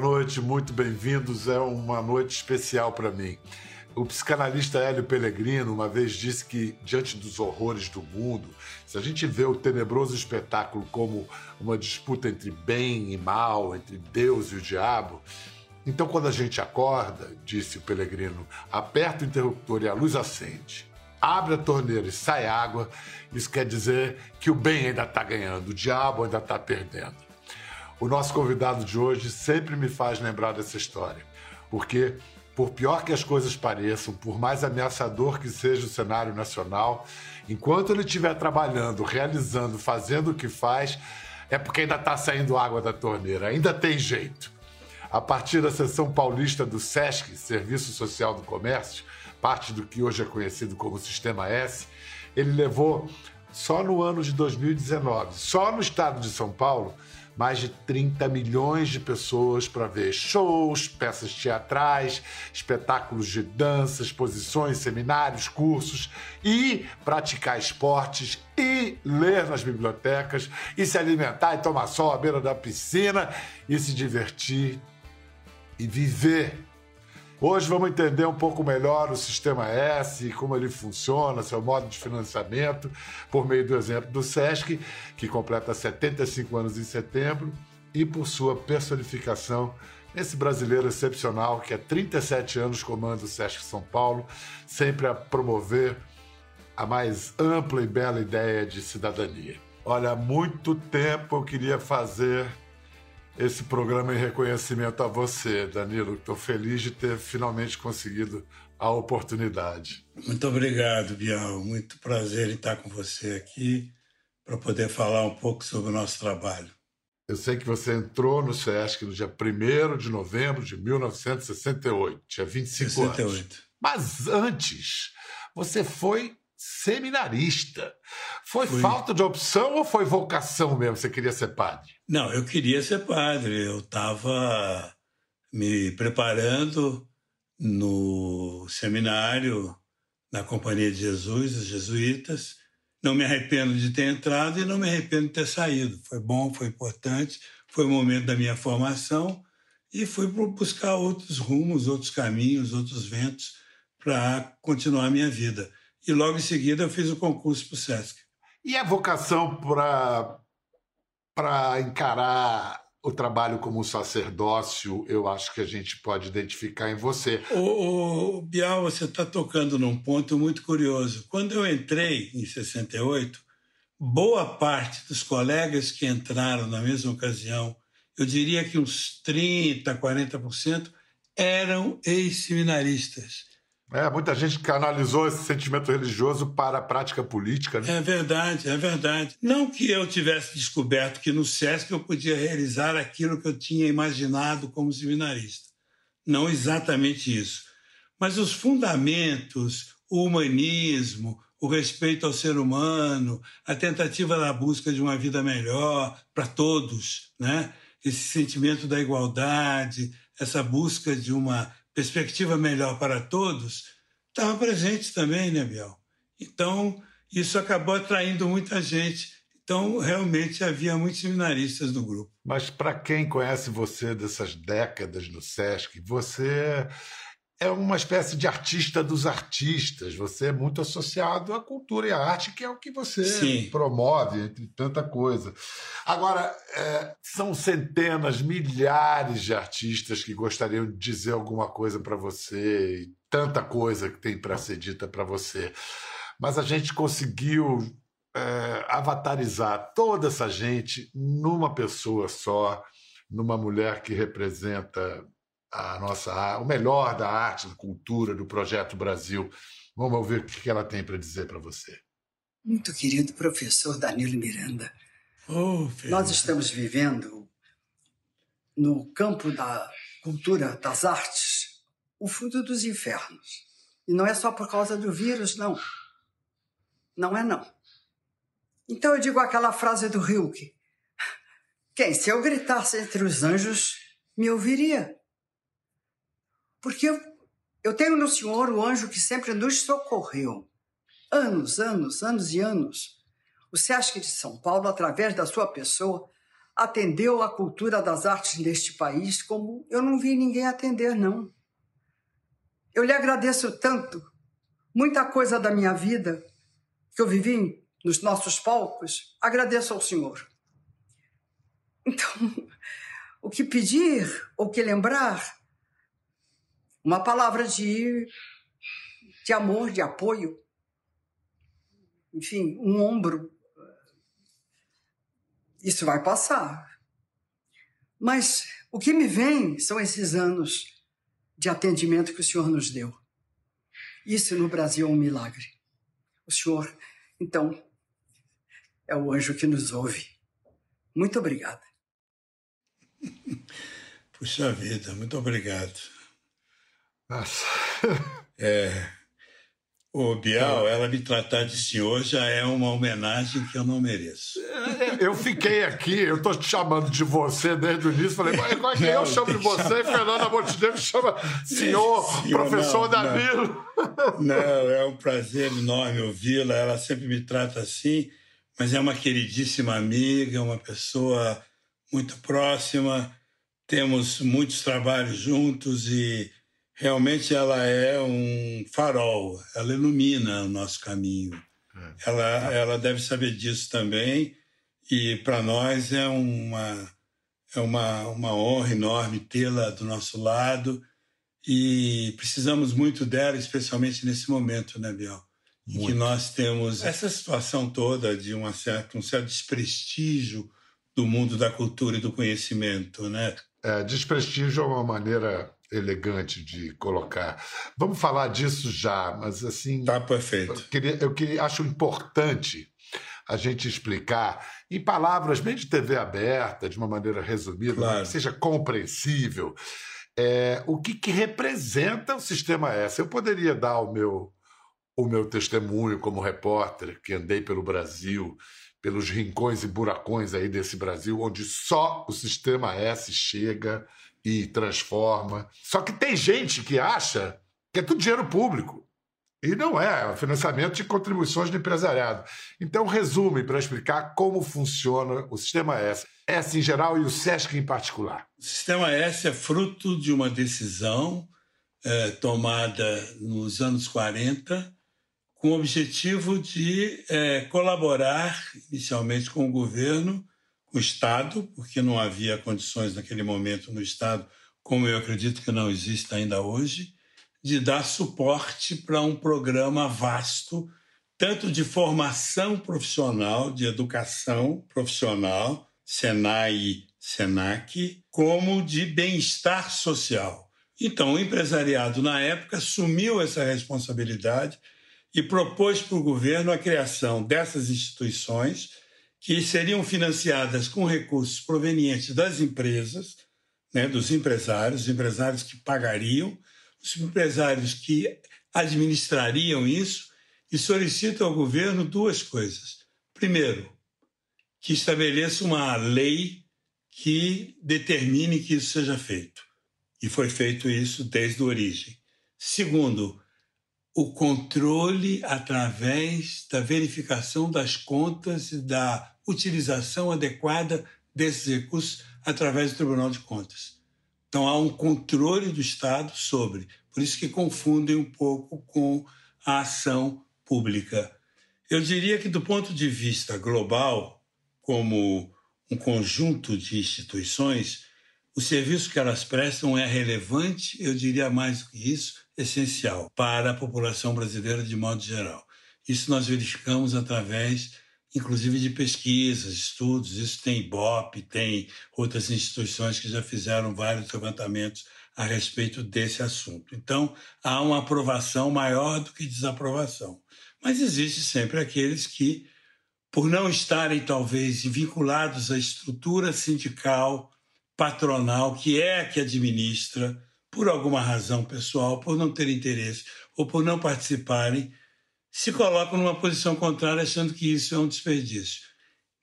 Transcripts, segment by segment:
boa noite, muito bem-vindos. É uma noite especial para mim. O psicanalista Hélio Pellegrino uma vez disse que, diante dos horrores do mundo, se a gente vê o tenebroso espetáculo como uma disputa entre bem e mal, entre Deus e o diabo, então quando a gente acorda, disse o Pellegrino, aperta o interruptor e a luz acende, abre a torneira e sai água, isso quer dizer que o bem ainda está ganhando, o diabo ainda está perdendo. O nosso convidado de hoje sempre me faz lembrar dessa história, porque, por pior que as coisas pareçam, por mais ameaçador que seja o cenário nacional, enquanto ele estiver trabalhando, realizando, fazendo o que faz, é porque ainda está saindo água da torneira, ainda tem jeito. A partir da seção paulista do SESC, Serviço Social do Comércio, parte do que hoje é conhecido como Sistema S, ele levou, só no ano de 2019, só no estado de São Paulo, mais de 30 milhões de pessoas para ver shows, peças teatrais, espetáculos de dança, exposições, seminários, cursos e praticar esportes e ler nas bibliotecas e se alimentar e tomar sol à beira da piscina e se divertir e viver Hoje vamos entender um pouco melhor o sistema S, como ele funciona, seu modo de financiamento, por meio do exemplo do SESC, que completa 75 anos em setembro, e por sua personificação esse brasileiro excepcional que há 37 anos comanda o SESC São Paulo, sempre a promover a mais ampla e bela ideia de cidadania. Olha, há muito tempo eu queria fazer esse programa em reconhecimento a você, Danilo. Estou feliz de ter finalmente conseguido a oportunidade. Muito obrigado, Bial. Muito prazer em estar com você aqui para poder falar um pouco sobre o nosso trabalho. Eu sei que você entrou no SESC no dia 1 de novembro de 1968, tinha 25 68. anos. Mas antes, você foi seminarista. Foi Fui. falta de opção ou foi vocação mesmo? Você queria ser padre? Não, eu queria ser padre. Eu estava me preparando no seminário na Companhia de Jesus, os jesuítas. Não me arrependo de ter entrado e não me arrependo de ter saído. Foi bom, foi importante, foi o momento da minha formação e fui buscar outros rumos, outros caminhos, outros ventos para continuar a minha vida e logo em seguida eu fiz o concurso para o SESC. E a vocação para encarar o trabalho como sacerdócio, eu acho que a gente pode identificar em você. O, o Bial, você está tocando num ponto muito curioso. Quando eu entrei em 68, boa parte dos colegas que entraram na mesma ocasião, eu diria que uns 30%, 40%, eram ex-seminaristas. É, muita gente canalizou esse sentimento religioso para a prática política. Né? É verdade, é verdade. Não que eu tivesse descoberto que no SESC eu podia realizar aquilo que eu tinha imaginado como seminarista. Não exatamente isso. Mas os fundamentos, o humanismo, o respeito ao ser humano, a tentativa da busca de uma vida melhor para todos, né? esse sentimento da igualdade, essa busca de uma perspectiva melhor para todos, estava presente também, né, Biel? Então, isso acabou atraindo muita gente. Então, realmente havia muitos seminaristas no grupo. Mas para quem conhece você dessas décadas no SESC, você é uma espécie de artista dos artistas. Você é muito associado à cultura e à arte, que é o que você Sim. promove, entre tanta coisa. Agora, é, são centenas, milhares de artistas que gostariam de dizer alguma coisa para você, e tanta coisa que tem para ser dita para você. Mas a gente conseguiu é, avatarizar toda essa gente numa pessoa só, numa mulher que representa a nossa, o melhor da arte, da cultura, do projeto Brasil. Vamos ouvir o que ela tem para dizer para você. Muito querido professor Danilo Miranda, oh, nós estamos vivendo no campo da cultura, das artes, o fundo dos infernos. E não é só por causa do vírus, não. Não é não. Então eu digo aquela frase do Hilke: quem se eu gritasse entre os anjos me ouviria. Porque eu, eu tenho no Senhor o anjo que sempre nos socorreu. Anos, anos, anos e anos. O SESC de São Paulo, através da sua pessoa, atendeu a cultura das artes neste país como eu não vi ninguém atender, não. Eu lhe agradeço tanto. Muita coisa da minha vida que eu vivi nos nossos palcos, agradeço ao senhor. Então, o que pedir, o que lembrar, uma palavra de, de amor, de apoio, enfim, um ombro. Isso vai passar. Mas o que me vem são esses anos de atendimento que o senhor nos deu. Isso no Brasil é um milagre. O senhor, então, é o anjo que nos ouve. Muito obrigada. Puxa vida, muito obrigado. Nossa. É, o Bial, ela me tratar de senhor já é uma homenagem que eu não mereço. É, eu fiquei aqui, eu estou te chamando de você desde o início. Falei, qual é que eu chamo de você? E Fernanda Montenegro chama senhor, senhor professor não, Danilo. Não. não, é um prazer enorme ouvi-la. Ela sempre me trata assim, mas é uma queridíssima amiga, uma pessoa muito próxima. Temos muitos trabalhos juntos e realmente ela é um farol, ela ilumina o nosso caminho. É. Ela, ela deve saber disso também e para nós é uma, é uma, uma honra enorme tê-la do nosso lado e precisamos muito dela, especialmente nesse momento, né, Biel? Em que nós temos essa situação toda de uma certa, um certo desprestígio do mundo da cultura e do conhecimento, né? É, desprestígio é uma maneira elegante de colocar. Vamos falar disso já, mas assim. Tá perfeito. Eu, queria, eu queria, acho importante a gente explicar em palavras bem de TV aberta, de uma maneira resumida, claro. que seja compreensível, é, o que, que representa o sistema S. Eu poderia dar o meu, o meu testemunho como repórter, que andei pelo Brasil, pelos rincões e buracões aí desse Brasil, onde só o sistema S chega e transforma. Só que tem gente que acha que é tudo dinheiro público. E não é, é financiamento de contribuições do empresariado. Então, resume para explicar como funciona o Sistema S. S em geral e o SESC em particular. O Sistema S é fruto de uma decisão é, tomada nos anos 40 com o objetivo de é, colaborar inicialmente com o governo o Estado, porque não havia condições naquele momento no Estado, como eu acredito que não existe ainda hoje, de dar suporte para um programa vasto, tanto de formação profissional, de educação profissional, Senai Senac, como de bem-estar social. Então, o empresariado, na época, assumiu essa responsabilidade e propôs para o governo a criação dessas instituições que seriam financiadas com recursos provenientes das empresas, né, dos empresários, os empresários que pagariam, os empresários que administrariam isso, e solicitam ao governo duas coisas. Primeiro, que estabeleça uma lei que determine que isso seja feito. E foi feito isso desde a origem. Segundo, o controle através da verificação das contas e da utilização adequada desses recursos através do Tribunal de Contas. Então há um controle do Estado sobre, por isso que confundem um pouco com a ação pública. Eu diria que do ponto de vista global, como um conjunto de instituições, o serviço que elas prestam é relevante, eu diria mais do que isso, essencial para a população brasileira de modo geral. Isso nós verificamos através, inclusive, de pesquisas, estudos. Isso tem IBOP, tem outras instituições que já fizeram vários levantamentos a respeito desse assunto. Então, há uma aprovação maior do que desaprovação. Mas existe sempre aqueles que, por não estarem, talvez, vinculados à estrutura sindical, patronal, que é a que administra, por alguma razão pessoal, por não ter interesse ou por não participarem, se colocam numa posição contrária achando que isso é um desperdício.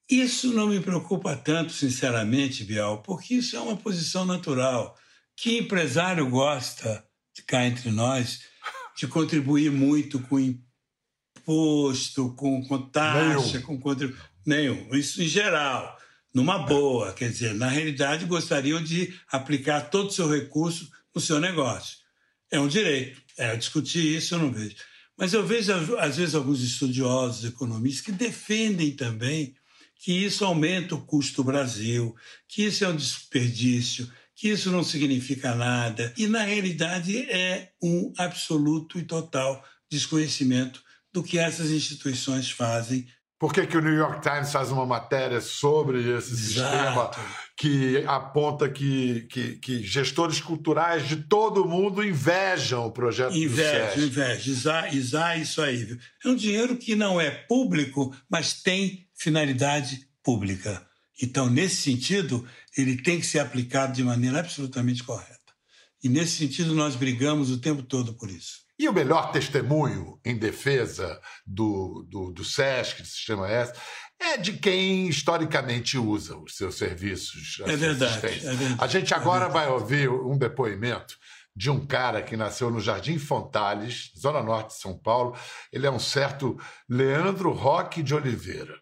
Isso não me preocupa tanto, sinceramente, Bial, porque isso é uma posição natural. Que empresário gosta de cá entre nós de contribuir muito com imposto, com, com taxa, Nenhum. com contribuição? Nenhum. Isso em geral. numa boa. Quer dizer, na realidade, gostariam de aplicar todo o seu recurso no seu negócio. É um direito. É, discutir isso eu não vejo. Mas eu vejo, às vezes, alguns estudiosos, economistas, que defendem também que isso aumenta o custo do Brasil, que isso é um desperdício, que isso não significa nada. E, na realidade, é um absoluto e total desconhecimento do que essas instituições fazem por que, que, o New York Times faz uma matéria sobre esse Exato. sistema que aponta que, que, que, gestores culturais de todo o mundo invejam o projeto inveja, do SESC? Inveja, inveja, isso aí. É um dinheiro que não é público, mas tem finalidade pública. Então, nesse sentido, ele tem que ser aplicado de maneira absolutamente correta. E nesse sentido, nós brigamos o tempo todo por isso. E o melhor testemunho em defesa do, do, do SESC, do Sistema S, é de quem historicamente usa os seus serviços. É verdade, é verdade, A gente agora é vai ouvir um depoimento de um cara que nasceu no Jardim Fontales, zona norte de São Paulo. Ele é um certo Leandro Roque de Oliveira.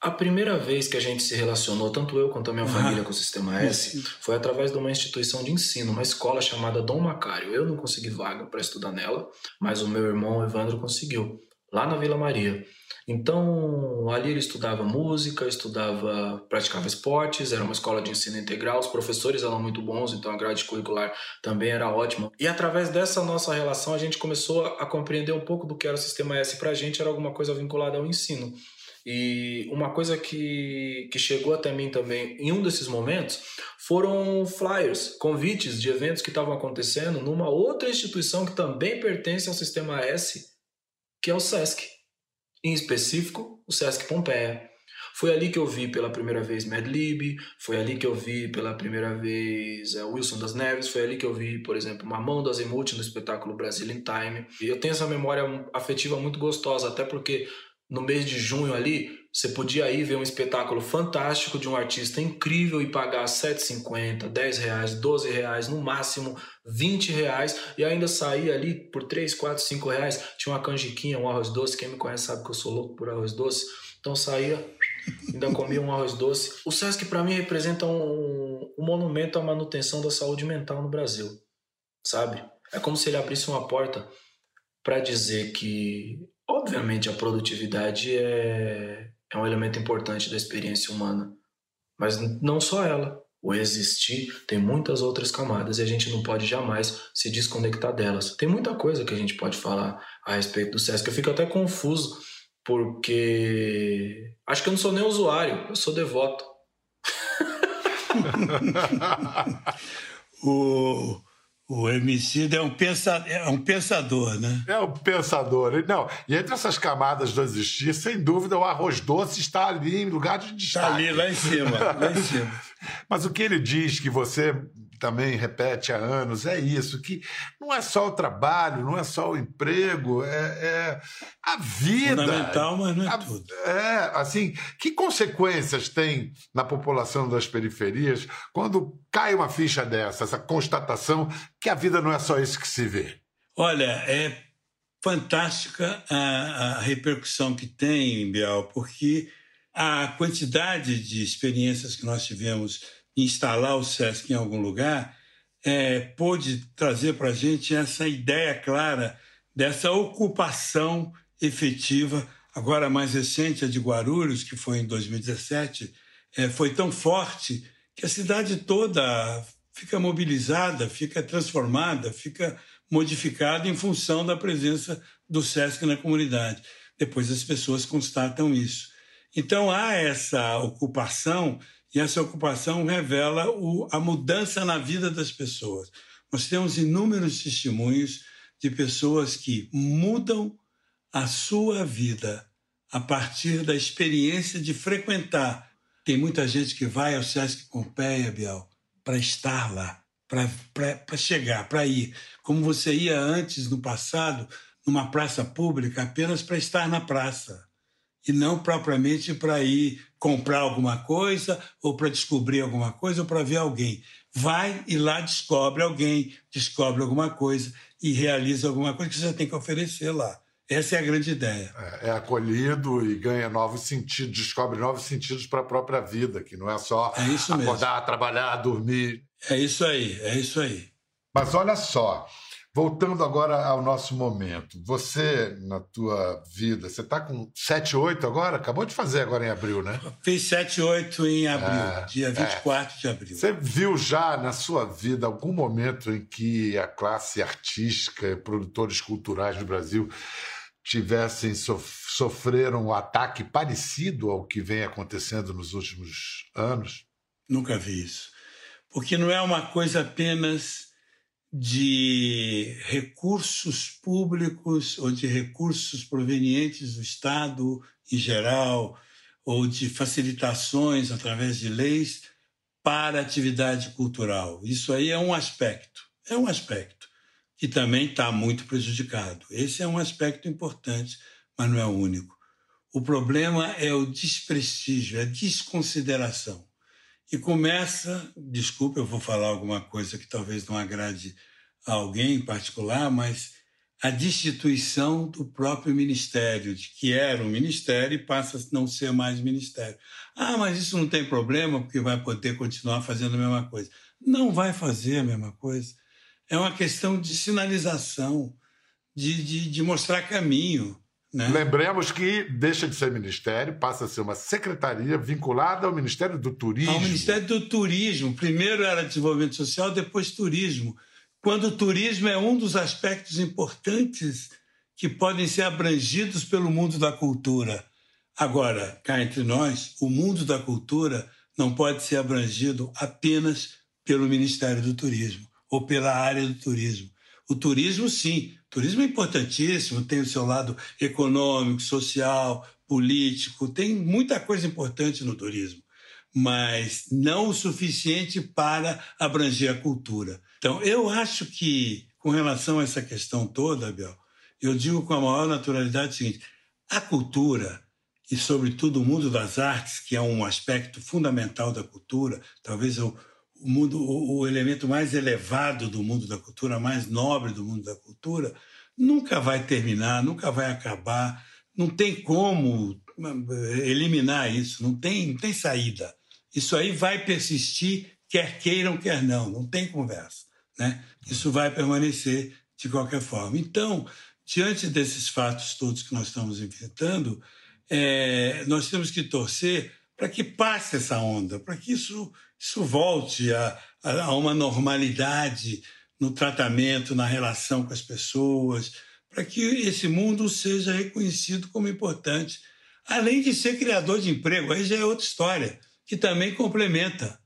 A primeira vez que a gente se relacionou, tanto eu quanto a minha família, com o Sistema S, foi através de uma instituição de ensino, uma escola chamada Dom Macário. Eu não consegui vaga para estudar nela, mas o meu irmão Evandro conseguiu, lá na Vila Maria. Então, ali ele estudava música, estudava, praticava esportes, era uma escola de ensino integral, os professores eram muito bons, então a grade curricular também era ótima. E através dessa nossa relação, a gente começou a compreender um pouco do que era o Sistema S para a gente, era alguma coisa vinculada ao ensino. E uma coisa que, que chegou até mim também em um desses momentos foram flyers, convites de eventos que estavam acontecendo numa outra instituição que também pertence ao sistema S, que é o SESC. Em específico, o SESC Pompeia. Foi ali que eu vi pela primeira vez Mad Lib, foi ali que eu vi pela primeira vez é, Wilson das Neves, foi ali que eu vi, por exemplo, Mamão das Azimuth no espetáculo Brasil in Time. E eu tenho essa memória afetiva muito gostosa, até porque no mês de junho ali, você podia ir ver um espetáculo fantástico de um artista incrível e pagar 7,50, 10 reais, 12 reais, no máximo 20 reais e ainda sair ali por 3, 4, 5 reais. Tinha uma canjiquinha, um arroz doce. Quem me conhece sabe que eu sou louco por arroz doce. Então saía, ainda comia um arroz doce. O Sesc para mim representa um, um monumento à manutenção da saúde mental no Brasil, sabe? É como se ele abrisse uma porta para dizer que Obviamente, a produtividade é, é um elemento importante da experiência humana, mas não só ela. O existir tem muitas outras camadas e a gente não pode jamais se desconectar delas. Tem muita coisa que a gente pode falar a respeito do SESC. Eu fico até confuso porque acho que eu não sou nem usuário, eu sou devoto. o, o Emicida é um, pensa, é um pensador, né? É um pensador. Não, e entre essas camadas do existir, sem dúvida, o arroz doce está ali em lugar de destaque. Está ali, lá em cima, lá em cima. Mas o que ele diz que você também repete há anos, é isso, que não é só o trabalho, não é só o emprego, é, é a vida. Fundamental, mas não é a, tudo. É, assim, que consequências tem na população das periferias quando cai uma ficha dessa, essa constatação que a vida não é só isso que se vê? Olha, é fantástica a, a repercussão que tem, Bial, porque a quantidade de experiências que nós tivemos instalar o SESC em algum lugar, é, pôde trazer para a gente essa ideia clara dessa ocupação efetiva. Agora, a mais recente, a de Guarulhos, que foi em 2017, é, foi tão forte que a cidade toda fica mobilizada, fica transformada, fica modificada em função da presença do SESC na comunidade. Depois as pessoas constatam isso. Então há essa ocupação e essa ocupação revela o, a mudança na vida das pessoas. Nós temos inúmeros testemunhos de pessoas que mudam a sua vida a partir da experiência de frequentar. Tem muita gente que vai ao Sesc Pompeia, Biel, para estar lá, para chegar, para ir. Como você ia antes, no passado, numa praça pública, apenas para estar na praça e não propriamente para ir comprar alguma coisa ou para descobrir alguma coisa ou para ver alguém. Vai e lá descobre alguém, descobre alguma coisa e realiza alguma coisa que você tem que oferecer lá. Essa é a grande ideia. É, é acolhido e ganha novos sentidos, descobre novos sentidos para a própria vida, que não é só é acordar, mesmo. trabalhar, dormir. É isso aí, é isso aí. Mas olha só, voltando agora ao nosso momento, você, na tua vida, você está com 7, 8 agora? Acabou de fazer agora em abril, né? Fiz 7, 8 em abril, é, dia 24 é. de abril. Você viu já na sua vida algum momento em que a classe artística, produtores culturais do Brasil tivessem sofreram um ataque parecido ao que vem acontecendo nos últimos anos? Nunca vi isso. Porque não é uma coisa apenas de recursos públicos ou de recursos provenientes do Estado em geral, ou de facilitações através de leis para atividade cultural. Isso aí é um aspecto, é um aspecto que também está muito prejudicado. Esse é um aspecto importante, mas não é o único. O problema é o desprestígio, é a desconsideração. E começa, desculpa, eu vou falar alguma coisa que talvez não agrade a alguém em particular, mas a destituição do próprio ministério, de que era um ministério e passa a não ser mais ministério. Ah, mas isso não tem problema, porque vai poder continuar fazendo a mesma coisa. Não vai fazer a mesma coisa. É uma questão de sinalização, de, de, de mostrar caminho. Né? Lembremos que deixa de ser ministério, passa a ser uma secretaria vinculada ao Ministério do Turismo. Ao Ministério do Turismo. Primeiro era desenvolvimento social, depois turismo. Quando o turismo é um dos aspectos importantes que podem ser abrangidos pelo mundo da cultura. Agora, cá entre nós, o mundo da cultura não pode ser abrangido apenas pelo Ministério do Turismo ou pela área do turismo. O turismo, sim, turismo é importantíssimo, tem o seu lado econômico, social, político, tem muita coisa importante no turismo, mas não o suficiente para abranger a cultura. Então, eu acho que, com relação a essa questão toda, Abel, eu digo com a maior naturalidade o seguinte: a cultura, e sobretudo o mundo das artes, que é um aspecto fundamental da cultura, talvez o, o mundo, o, elemento mais elevado do mundo da cultura, mais nobre do mundo da cultura, nunca vai terminar, nunca vai acabar, não tem como eh, eliminar isso, não tem, não tem saída. Isso aí vai persistir, quer queiram, quer não, não tem conversa. Né? Isso vai permanecer de qualquer forma. Então, diante desses fatos todos que nós estamos enfrentando, é, nós temos que torcer para que passe essa onda, para que isso isso volte a, a uma normalidade no tratamento, na relação com as pessoas, para que esse mundo seja reconhecido como importante. Além de ser criador de emprego, aí já é outra história, que também complementa.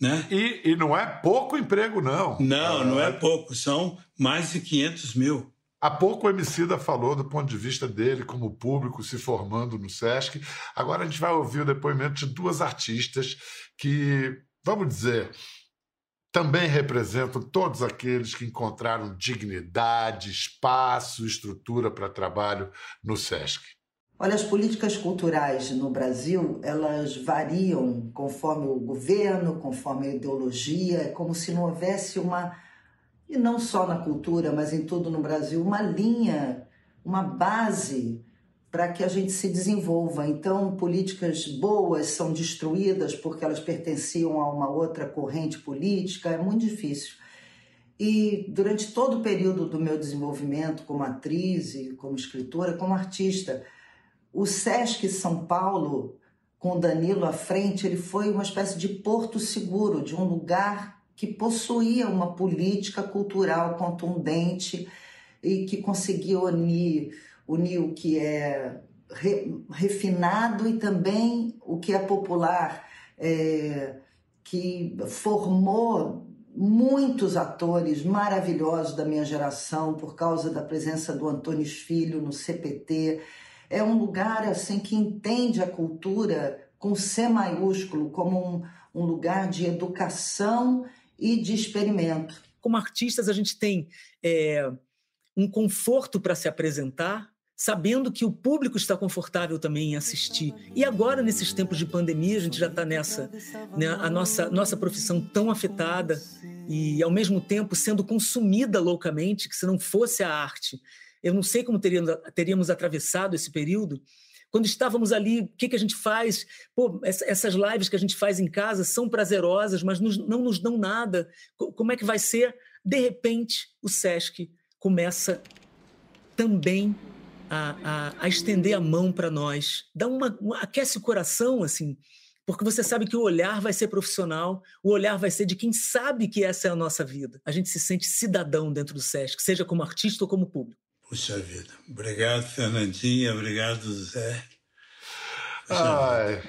Né? E, e não é pouco emprego, não. Não, não é pouco, são mais de 500 mil. Há pouco o Emicida falou do ponto de vista dele como público se formando no SESC. Agora a gente vai ouvir o depoimento de duas artistas que vamos dizer, também representam todos aqueles que encontraram dignidade, espaço, estrutura para trabalho no SESC. Olha, as políticas culturais no Brasil, elas variam conforme o governo, conforme a ideologia, é como se não houvesse uma, e não só na cultura, mas em tudo no Brasil, uma linha, uma base para que a gente se desenvolva. Então, políticas boas são destruídas porque elas pertenciam a uma outra corrente política, é muito difícil. E durante todo o período do meu desenvolvimento como atriz e como escritora, como artista, o SESC São Paulo, com Danilo à frente, ele foi uma espécie de porto seguro, de um lugar que possuía uma política cultural contundente e que conseguia unir unir o que é re, refinado e também o que é popular, é, que formou muitos atores maravilhosos da minha geração por causa da presença do Antônio Filho no CPT. É um lugar assim que entende a cultura com C maiúsculo como um, um lugar de educação e de experimento. Como artistas, a gente tem é, um conforto para se apresentar, sabendo que o público está confortável também em assistir. E agora, nesses tempos de pandemia, a gente já está nessa, né, a nossa, nossa profissão tão afetada e, ao mesmo tempo, sendo consumida loucamente, que se não fosse a arte, eu não sei como teríamos, teríamos atravessado esse período. Quando estávamos ali, o que, que a gente faz? Pô, essas lives que a gente faz em casa são prazerosas, mas não nos dão nada. Como é que vai ser? De repente, o SESC começa também a, a, a estender a mão para nós, dá uma, uma, aquece o coração, assim, porque você sabe que o olhar vai ser profissional, o olhar vai ser de quem sabe que essa é a nossa vida. A gente se sente cidadão dentro do SESC, seja como artista ou como público. Puxa vida. Obrigado, Fernandinha. Obrigado, Zé. Ai,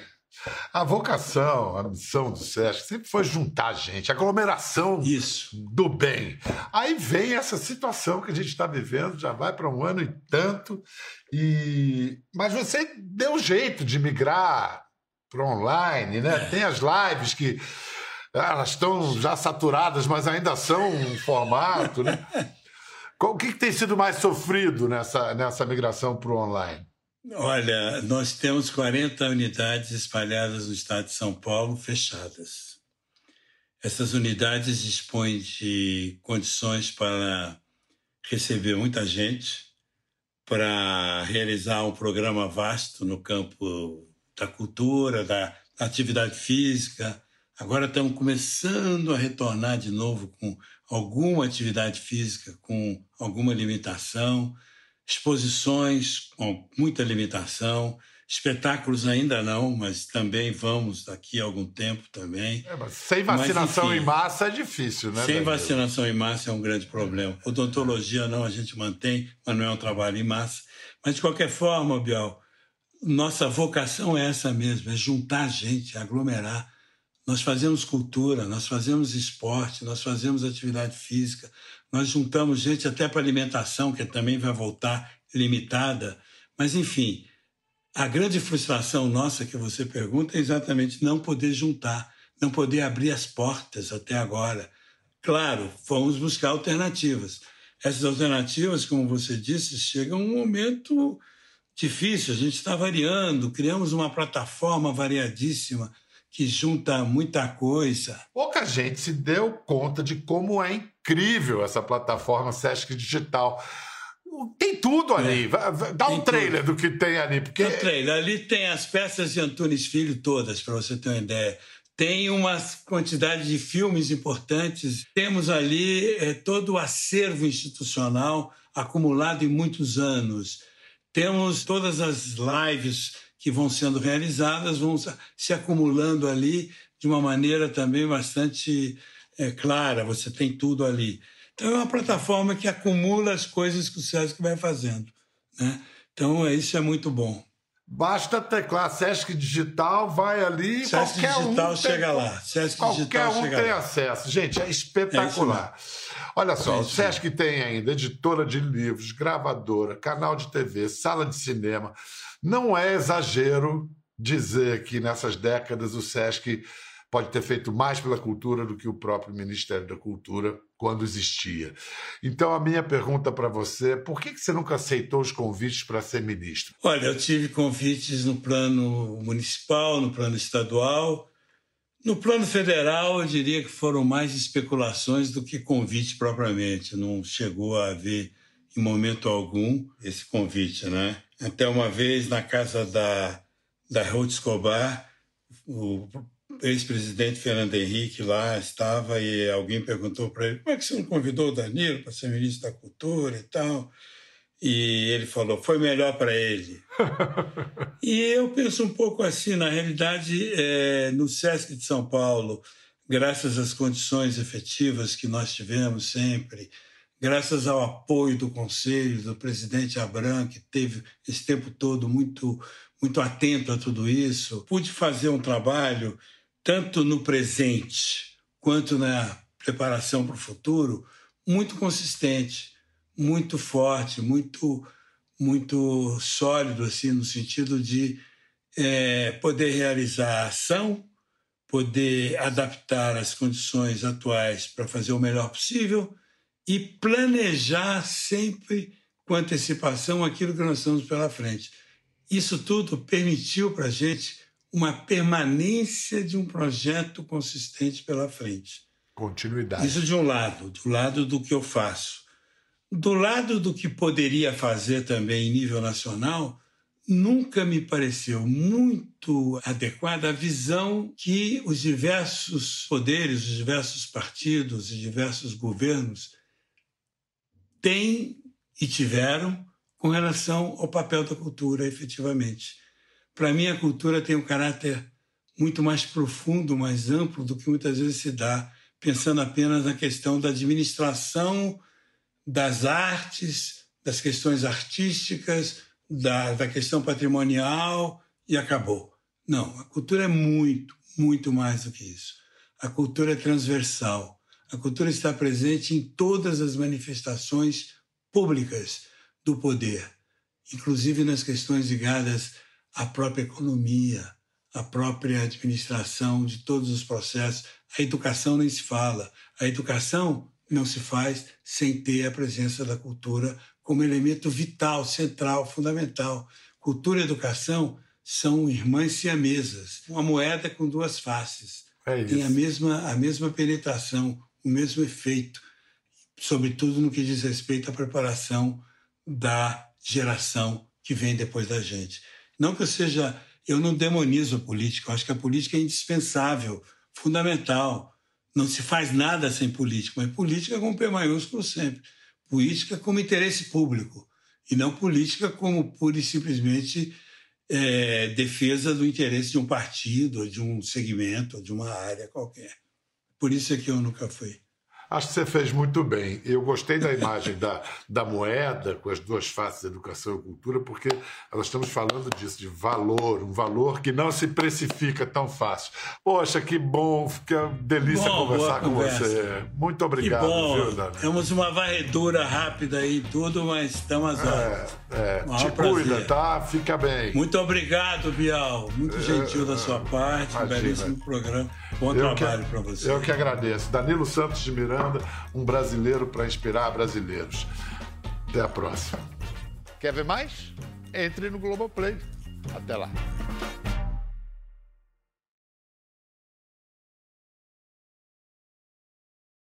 a vocação, a missão do SESC sempre foi juntar gente, aglomeração Isso. do bem. Aí vem essa situação que a gente está vivendo, já vai para um ano e tanto, e mas você deu jeito de migrar para online, né? É. Tem as lives que ah, elas estão já saturadas, mas ainda são um formato, né? O que, que tem sido mais sofrido nessa, nessa migração para o online? Olha, nós temos 40 unidades espalhadas no estado de São Paulo fechadas. Essas unidades dispõem de condições para receber muita gente, para realizar um programa vasto no campo da cultura, da atividade física. Agora estamos começando a retornar de novo com alguma atividade física, com alguma limitação exposições com muita limitação, espetáculos ainda não, mas também vamos daqui a algum tempo também. É, sem vacinação mas, enfim, em massa é difícil, né? Sem Danilo? vacinação em massa é um grande problema. Odontologia não, a gente mantém, mas não é um trabalho em massa. Mas, de qualquer forma, Biel, nossa vocação é essa mesmo, é juntar gente, aglomerar. Nós fazemos cultura, nós fazemos esporte, nós fazemos atividade física, nós juntamos gente até para alimentação, que também vai voltar limitada. Mas, enfim, a grande frustração nossa que você pergunta é exatamente não poder juntar, não poder abrir as portas até agora. Claro, fomos buscar alternativas. Essas alternativas, como você disse, chegam um momento difícil. A gente está variando, criamos uma plataforma variadíssima que junta muita coisa. Pouca gente se deu conta de como é incrível essa plataforma Sesc Digital. Tem tudo ali. É. Dá tem um trailer tudo. do que tem ali. Porque... Tem trailer. Ali tem as peças de Antunes Filho todas, para você ter uma ideia. Tem uma quantidade de filmes importantes. Temos ali é, todo o acervo institucional acumulado em muitos anos. Temos todas as lives que vão sendo realizadas, vão se acumulando ali de uma maneira também bastante é, clara, você tem tudo ali. Então é uma plataforma que acumula as coisas que o Sesc vai fazendo. Né? Então é, isso é muito bom. Basta teclar Sesc Digital, vai ali. Sesc Digital um chega tem, lá. Sesc qualquer Digital um tem lá. acesso. Gente, é espetacular. É Olha só, é o Sesc tem ainda editora de livros, gravadora, canal de TV, sala de cinema. Não é exagero dizer que nessas décadas o SESC pode ter feito mais pela cultura do que o próprio Ministério da Cultura quando existia. Então, a minha pergunta para você é por que você nunca aceitou os convites para ser ministro? Olha, eu tive convites no plano municipal, no plano estadual. No plano federal, eu diria que foram mais especulações do que convite propriamente. Não chegou a haver, em momento algum, esse convite, né? Até uma vez na casa da, da Ruth Escobar, o ex-presidente Fernando Henrique lá estava e alguém perguntou para ele como é que você não convidou o Danilo para ser ministro da Cultura e tal. E ele falou, foi melhor para ele. e eu penso um pouco assim, na realidade, é, no SESC de São Paulo, graças às condições efetivas que nós tivemos sempre, graças ao apoio do Conselho, do presidente Abram, que teve esse tempo todo muito, muito atento a tudo isso, pude fazer um trabalho, tanto no presente quanto na preparação para o futuro, muito consistente, muito forte, muito, muito sólido, assim, no sentido de é, poder realizar a ação, poder adaptar as condições atuais para fazer o melhor possível e planejar sempre com antecipação aquilo que nós estamos pela frente. Isso tudo permitiu para a gente uma permanência de um projeto consistente pela frente. Continuidade. Isso de um lado, do lado do que eu faço. Do lado do que poderia fazer também em nível nacional, nunca me pareceu muito adequada a visão que os diversos poderes, os diversos partidos, os diversos governos têm e tiveram com relação ao papel da cultura, efetivamente. Para mim, a cultura tem um caráter muito mais profundo, mais amplo do que muitas vezes se dá, pensando apenas na questão da administração das artes, das questões artísticas, da, da questão patrimonial e acabou. Não, a cultura é muito, muito mais do que isso. A cultura é transversal. A cultura está presente em todas as manifestações públicas do poder, inclusive nas questões ligadas à própria economia, à própria administração de todos os processos. A educação nem se fala. A educação não se faz sem ter a presença da cultura como elemento vital, central, fundamental. Cultura e educação são irmãs siamesas, uma moeda com duas faces. É Tem a mesma, a mesma penetração, o mesmo efeito, sobretudo no que diz respeito à preparação da geração que vem depois da gente. Não que eu seja. Eu não demonizo a política, eu acho que a política é indispensável, fundamental. Não se faz nada sem política, mas política com P maiúsculo sempre política como interesse público e não política como pura e simplesmente é, defesa do interesse de um partido, de um segmento, de uma área qualquer. Por isso é que eu nunca fui. Acho que você fez muito bem. Eu gostei da imagem da, da moeda com as duas faces, educação e cultura, porque nós estamos falando disso, de valor, um valor que não se precifica tão fácil. Poxa, que bom, que delícia bom, conversar com conversa. você. Muito obrigado, que bom. viu, Dani? Temos uma varredura rápida aí tudo, mas estamos é, é. Te cuida, tá? Fica bem. Muito obrigado, Bial. Muito gentil é, da sua parte. Imagina. Um belíssimo programa. Bom eu trabalho para você. Eu que agradeço. Danilo Santos de Miranda, um brasileiro para inspirar brasileiros. Até a próxima. Quer ver mais? Entre no Globoplay. Até lá.